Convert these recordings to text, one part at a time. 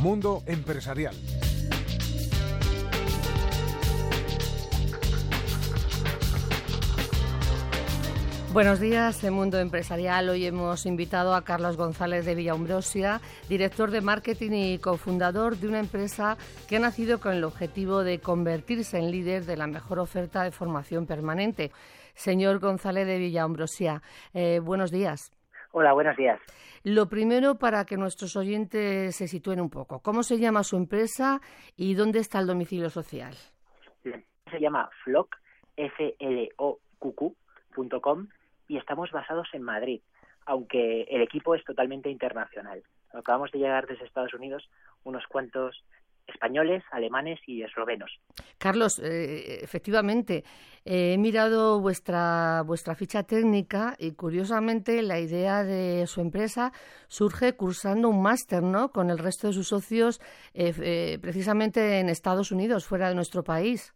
Mundo Empresarial. Buenos días, de Mundo Empresarial. Hoy hemos invitado a Carlos González de Villaumbrosia, director de marketing y cofundador de una empresa que ha nacido con el objetivo de convertirse en líder de la mejor oferta de formación permanente. Señor González de Villaumbrosia, eh, buenos días. Hola, buenos días. Lo primero, para que nuestros oyentes se sitúen un poco, ¿cómo se llama su empresa y dónde está el domicilio social? Se llama Flock, f l o q y estamos basados en Madrid, aunque el equipo es totalmente internacional. Acabamos de llegar desde Estados Unidos unos cuantos españoles, alemanes y eslovenos. Carlos, eh, efectivamente, he mirado vuestra, vuestra ficha técnica y curiosamente la idea de su empresa surge cursando un máster ¿no? con el resto de sus socios eh, eh, precisamente en Estados Unidos, fuera de nuestro país.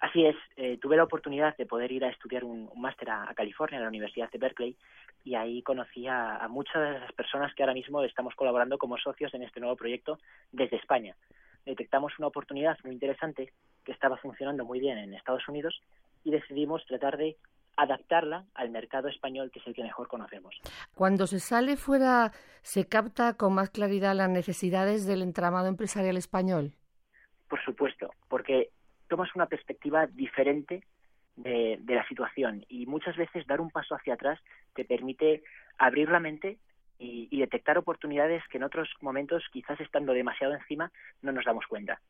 Así es, eh, tuve la oportunidad de poder ir a estudiar un, máster a, California, a la Universidad de Berkeley, y ahí conocí a, muchas de las personas que ahora mismo estamos colaborando como socios en este nuevo proyecto desde España. Detectamos una oportunidad muy interesante que estaba funcionando muy bien en Estados Unidos y decidimos tratar de adaptarla al mercado español, que es el que mejor conocemos. Cuando se sale fuera, ¿se capta con más claridad las necesidades del entramado empresarial español? Por supuesto, porque tomas una perspectiva diferente de, la situación y muchas veces dar un paso hacia atrás te permite abrir la mente y, detectar oportunidades que en otros momentos, quizás estando demasiado encima, no nos damos cuenta.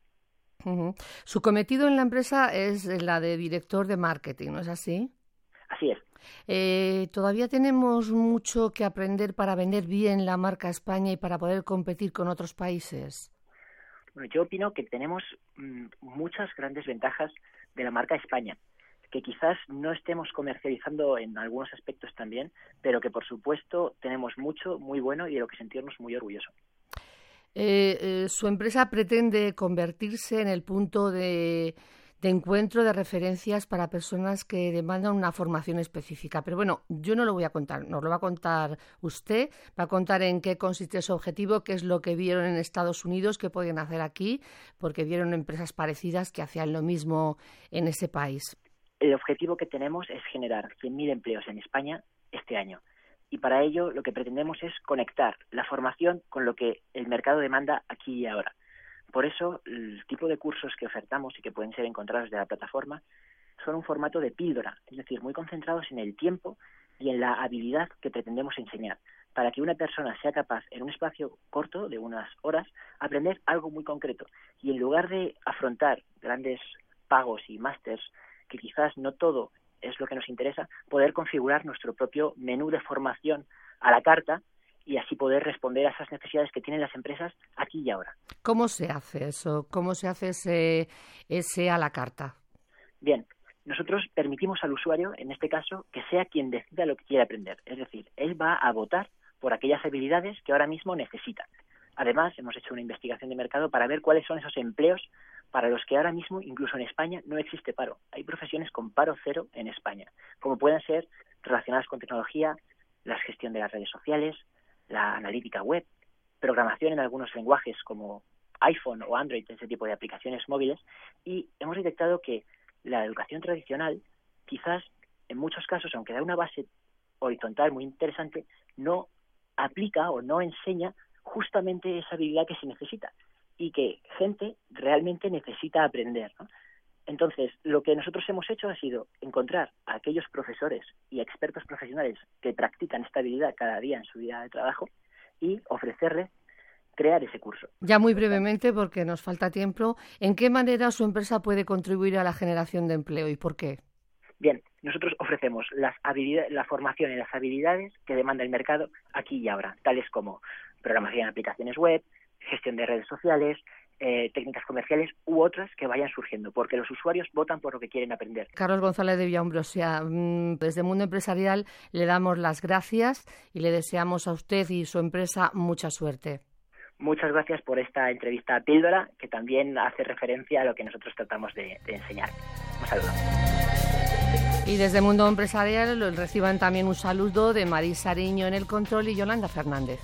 Su cometido en la empresa es la de director de marketing, ¿no es así? Así es. Eh, todavía tenemos mucho que aprender para vender bien la marca España y para poder competir con otros países. Bueno, yo opino que tenemos mm, muchas grandes ventajas de la marca España, que quizás no estemos comercializando en algunos aspectos también, pero que por supuesto tenemos mucho, muy bueno y de lo que sentirnos muy orgullosos. Eh, eh, su empresa pretende convertirse en el punto de de encuentro de referencias para personas que demandan una formación específica. Pero bueno, yo no lo voy a contar, nos lo va a contar usted, va a contar en qué consiste su objetivo, qué es lo que vieron en Estados Unidos, qué podían hacer aquí, porque vieron empresas parecidas que hacían lo mismo en ese país. El objetivo que tenemos es generar 100.000 empleos en España este año. Y para ello lo que pretendemos es conectar la formación con lo que el mercado demanda aquí y ahora. Por eso, el tipo de cursos que ofertamos y que pueden ser encontrados de la plataforma son un formato de píldora, es decir, muy concentrados en el tiempo y en la habilidad que pretendemos enseñar, para que una persona sea capaz, en un espacio corto de unas horas, aprender algo muy concreto. Y en lugar de afrontar grandes pagos y másters, que quizás no todo es lo que nos interesa, poder configurar nuestro propio menú de formación a la carta y así poder responder a esas necesidades que tienen las empresas aquí y ahora. ¿Cómo se hace eso? ¿Cómo se hace ese, ese a la carta? Bien, nosotros permitimos al usuario, en este caso, que sea quien decida lo que quiere aprender. Es decir, él va a votar por aquellas habilidades que ahora mismo necesita. Además, hemos hecho una investigación de mercado para ver cuáles son esos empleos para los que ahora mismo, incluso en España, no existe paro. Hay profesiones con paro cero en España, como pueden ser relacionadas con tecnología, la gestión de las redes sociales, la analítica web, programación en algunos lenguajes como iPhone o Android, ese tipo de aplicaciones móviles, y hemos detectado que la educación tradicional, quizás en muchos casos, aunque da una base horizontal muy interesante, no aplica o no enseña justamente esa habilidad que se necesita y que gente realmente necesita aprender. Entonces, lo que nosotros hemos hecho ha sido encontrar a aquellos profesores y expertos profesionales que practican esta habilidad cada día en su vida de trabajo y ofrecerles crear ese curso. Ya muy brevemente, porque nos falta tiempo, ¿en qué manera su empresa puede contribuir a la generación de empleo y por qué? Bien, nosotros ofrecemos las habilidades, la formación y las habilidades que demanda el mercado aquí y ahora, tales como programación de aplicaciones web, gestión de redes sociales, eh, técnicas comerciales u otras que vayan surgiendo, porque los usuarios votan por lo que quieren aprender. Carlos González de Villaumbrosia, mm, desde Mundo Empresarial le damos las gracias y le deseamos a usted y su empresa mucha suerte. Muchas gracias por esta entrevista píldora, que también hace referencia a lo que nosotros tratamos de, de enseñar. Un saludo. Y desde Mundo Empresarial reciban también un saludo de Marisa Ariño en el control y Yolanda Fernández.